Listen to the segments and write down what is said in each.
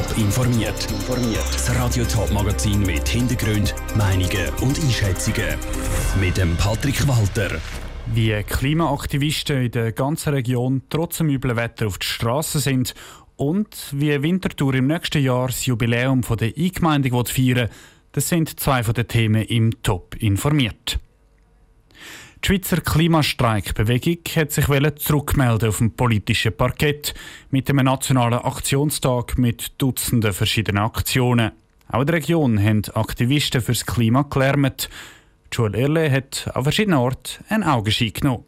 Top informiert. Das Radio Top Magazin mit Hintergrund, Meinungen und Einschätzungen mit dem Patrick Walter. Wie Klimaaktivisten in der ganzen Region trotz dem üblen Wetter auf die Straße sind und wie Winterthur im nächsten Jahr das Jubiläum von der Eingemeindung feiern das sind zwei von den Themen im Top informiert. Die Schweizer Klimastreikbewegung hat sich zurückmelden auf dem politischen Parkett mit einem nationalen Aktionstag mit Dutzenden verschiedenen Aktionen. Auch in der Region haben Aktivisten fürs Klima gelärmt. Joel Erle hat an verschiedenen Orten einen Augenschein genommen.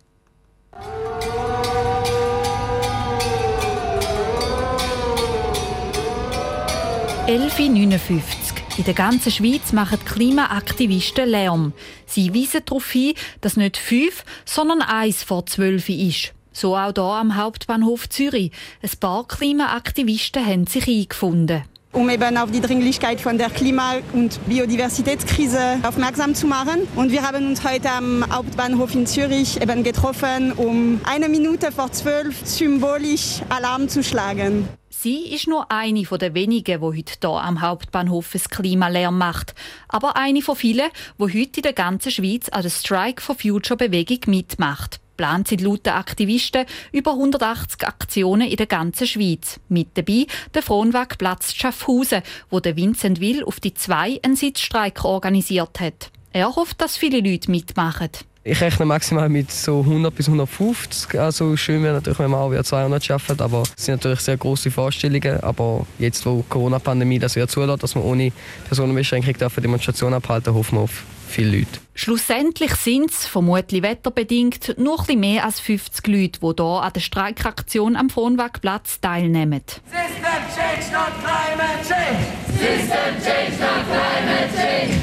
Elfi 59 in der ganzen Schweiz machen Klimaaktivisten Lärm. Sie weisen darauf hin, dass nicht fünf, sondern eins vor zwölf ist. So auch hier am Hauptbahnhof Zürich. Ein paar Klimaaktivisten haben sich eingefunden um eben auf die Dringlichkeit von der Klima- und Biodiversitätskrise aufmerksam zu machen. Und wir haben uns heute am Hauptbahnhof in Zürich eben getroffen, um eine Minute vor zwölf symbolisch Alarm zu schlagen. Sie ist nur eine der wenigen, die heute hier am Hauptbahnhof das Klimalärm macht. Aber eine von vielen, die heute in der ganzen Schweiz an der Strike for Future Bewegung mitmacht. Plant sind laut den Aktivisten über 180 Aktionen in der ganzen Schweiz. Mit dabei der Fronwagplatz Schaffhausen, wo der Vincent Will auf die zwei einen Sitzstreik organisiert hat. Er hofft, dass viele Leute mitmachen. Ich rechne maximal mit so 100 bis 150. Also schön wäre natürlich, wenn man auch wieder 200 schafft, aber es sind natürlich sehr große Vorstellungen. Aber jetzt, wo die Corona-Pandemie das wieder zulässt, dass man ohne Personenbeschränkung Demonstrationen abhalten hoffen wir auf viele Leute. Schlussendlich sind es, vermutlich wetterbedingt, nur ein mehr als 50 Leute, die hier an der Streikaktion am Fronwagplatz teilnehmen. System change, not climate change! System change, not climate change!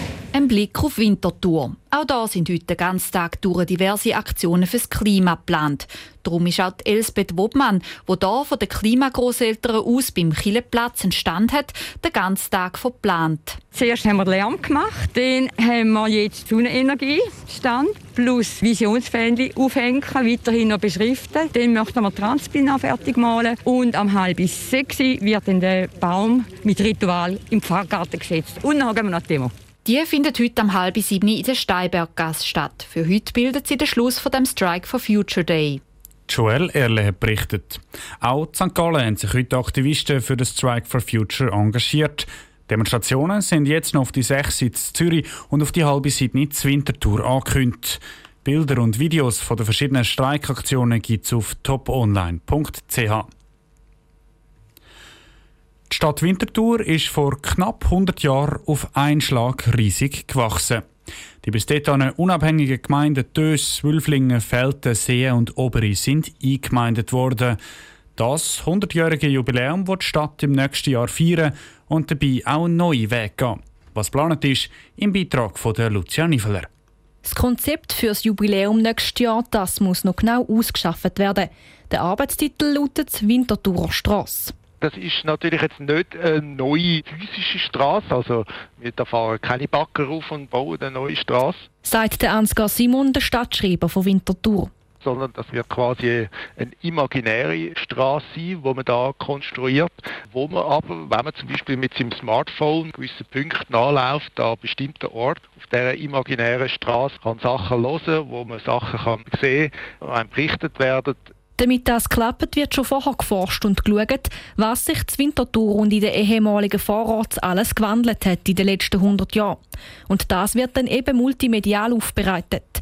Blick auf Winterthur. Auch da sind heute den ganzen Tag durch diverse Aktionen fürs Klima geplant. Darum ist auch Elsbeth Wobmann, die hier von den Klimagrosseltern aus beim Killeplatz einen Stand hat, den ganzen Tag verplant. Zuerst haben wir Lärm gemacht, dann haben wir jetzt Sonnenenergiestand plus Visionsfähnchen aufhängen, weiterhin noch beschriften. Dann möchten wir Transpina fertig malen und am halb sechs wird dann der Baum mit Ritual im Pfarrgarten gesetzt. Und dann haben wir noch die Demo. Die findet heute am halb sieben in der Steinberggasse statt. Für heute bildet sie den Schluss von dem Strike for Future Day. Joel Erle hat berichtet. Auch in St. Gallen haben sich heute Aktivisten für den Strike for Future engagiert. Demonstrationen sind jetzt noch auf die sechs in Zürich und auf die halbe Seite in Winterthur angekündigt. Bilder und Videos von den verschiedenen Streikaktionen es auf toponline.ch. Stadt Winterthur ist vor knapp 100 Jahren auf einen Schlag riesig gewachsen. Die bis dahin unabhängigen Gemeinden Dös, Wülflingen, Felten, Seen und Oberi sind eingemeindet worden. Das 100-jährige Jubiläum wird die Stadt im nächsten Jahr feiern und dabei auch einen neuen Weg gehen. Was geplant ist, im Beitrag von der Lucia Niveler. Das Konzept für das Jubiläum nächstes Jahr das muss noch genau ausgeschafft werden. Der Arbeitstitel lautet Winterthurer Strasse. Das ist natürlich jetzt nicht eine neue physische Straße, also wir fahren keine Bagger auf und bauen eine neue Straße. Sagt der Ansgar Simon, der Stadtschreiber von Winterthur. Sondern das wird quasi eine imaginäre Straße sein, wo man da konstruiert, wo man aber, wenn man zum Beispiel mit seinem Smartphone gewisse Punkte nachläuft, an bestimmten Ort auf dieser imaginären Straße kann Sachen hören, wo man Sachen kann sehen, einem berichtet werden, damit das klappt, wird schon vorher geforscht und geschaut, was sich zu Winterthur und in den ehemaligen Vororts alles gewandelt hat in den letzten 100 Jahren. Und das wird dann eben multimedial aufbereitet.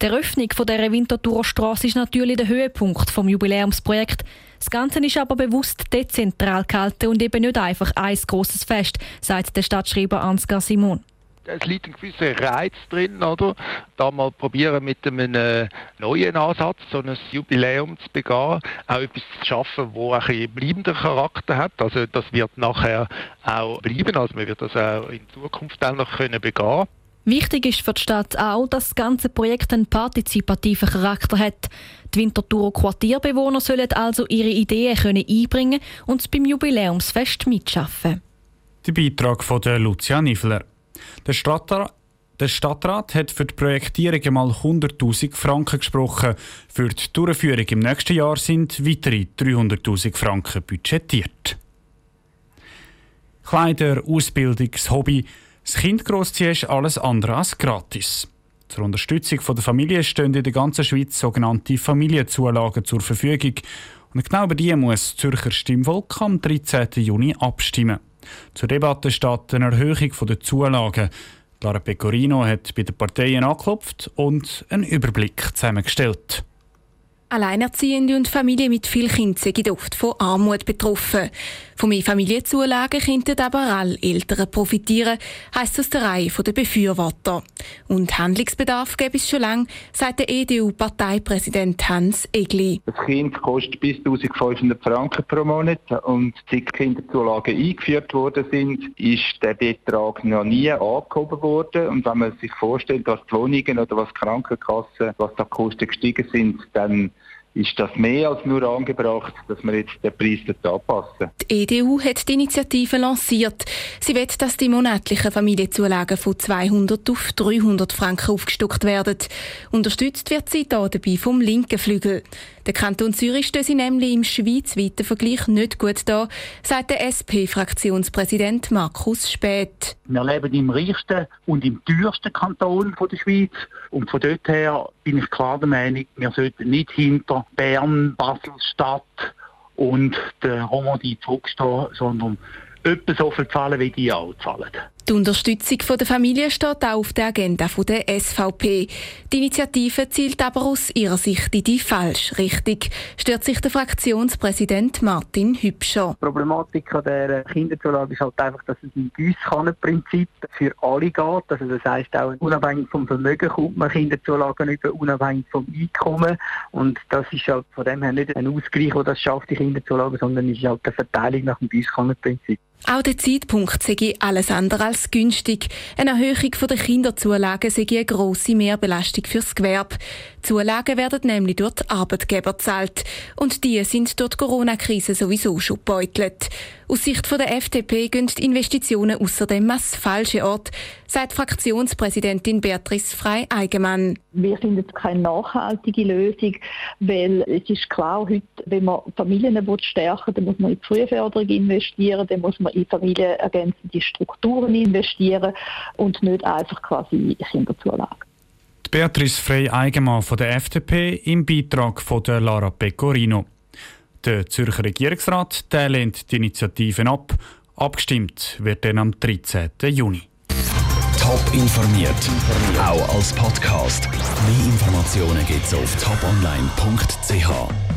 Die Eröffnung von dieser Winterthurer Straße ist natürlich der Höhepunkt vom Jubiläumsprojekt. Das Ganze ist aber bewusst dezentral gehalten und eben nicht einfach ein grosses Fest, sagt der Stadtschreiber Ansgar Simon es liegt ein gewisser Reiz drin, oder? Da mal probieren mit einem äh, neuen Ansatz, so ein Jubiläum zu begehen, auch etwas zu schaffen, wo ein bisschen bleibenden Charakter hat. Also das wird nachher auch bleiben, also man wird das auch in Zukunft auch noch können begehen. Wichtig ist für die Stadt auch, dass das ganze Projekt einen partizipativen Charakter hat. Die Winterthurer Quartierbewohner sollen also ihre Ideen können einbringen und beim Jubiläumsfest mitschaffen. Der Beitrag von der Lucia Niffler. Der Stadtrat, der Stadtrat hat für die Projektierung einmal 100.000 Franken gesprochen. Für die Durchführung im nächsten Jahr sind weitere 300.000 Franken budgetiert. Kleider, Ausbildung, Hobby. Das Kind großziehen ist alles andere als gratis. Zur Unterstützung der Familie stehen in der ganzen Schweiz sogenannte Familienzulagen zur Verfügung. Und genau über die muss das Zürcher Stimmvolk am 13. Juni abstimmen. Zur Debatte steht eine Erhöhung der Zulagen. Lara Pecorino hat bei den Parteien angeklopft und einen Überblick zusammengestellt. Alleinerziehende und Familien mit viel Kindern sind oft von Armut betroffen. Von mehr Familienzulagen könnten aber alle Eltern profitieren, heisst aus der Reihe der Befürworter. Und Handlungsbedarf gäbe es schon lange, sagt der EDU-Parteipräsident Hans Egli. Das Kind kostet bis 1500 Franken pro Monat und seit Kinderzulagen eingeführt worden sind, ist der Betrag noch nie angehoben worden. Und wenn man sich vorstellt, was die Wohnungen oder was Krankenkassen, was da Kosten gestiegen sind, dann ist das mehr als nur angebracht, dass wir jetzt den Preis anpassen. Die EDU hat die Initiative lanciert. Sie will, dass die monatlichen Familienzulagen von 200 auf 300 Franken aufgestockt werden. Unterstützt wird sie da dabei vom linken Flügel. Der Kanton Zürich steht sie nämlich im schweizweiten Vergleich nicht gut da, sagt der SP-Fraktionspräsident Markus Späth. Wir leben im reichsten und im teuersten Kanton der Schweiz. Und von dort her bin ich klar der Meinung, wir sollten nicht hinter Bern, Basel, Stadt und der Romandie zurückstehen, sondern etwa so viel zahlen, wie die auch zahlen. Die Unterstützung der Familie steht auch auf der Agenda der SVP. Die Initiative zielt aber aus ihrer Sicht in die falsche Richtung, stört sich der Fraktionspräsident Martin Hübscher. Die Problematik an der Kinderzulage ist halt einfach, dass es ein Gießkannenprinzip für alle geht. Also das heisst auch, unabhängig vom Vermögen kommt man Kinderzulagen über, unabhängig vom Einkommen. Und das ist halt von dem her nicht ein Ausgleich, der das schafft, die Kinderzulagen, sondern es ist halt eine Verteilung nach dem Gießkannenprinzip. Auch der Zeitpunkt sei alles andere als günstig. Eine Erhöhung der Kinderzulagen sei eine grosse Mehrbelastung fürs Gewerbe. Zulagen werden nämlich durch die Arbeitgeber gezahlt. Und die sind durch die Corona-Krise sowieso schon beutelt. Aus Sicht der FDP gehen die Investitionen außerdem ans falsche Ort, sagt Fraktionspräsidentin Beatrice Frei-Eigenmann. Wir finden keine nachhaltige Lösung, weil es ist klar, heute, wenn man Familien stärken will, dann muss man in die Frühförderung investieren, dann muss man in familienergänzende Strukturen investieren und nicht einfach quasi in Kinderzulagen. Beatrice Frey-Eigenmann von der FDP im Beitrag von der Lara Pecorino. Der Zürcher Regierungsrat der lehnt die Initiativen ab. Abgestimmt wird dann am 13. Juni. Top informiert, auch als Podcast. Mehr Informationen gibt es auf toponline.ch.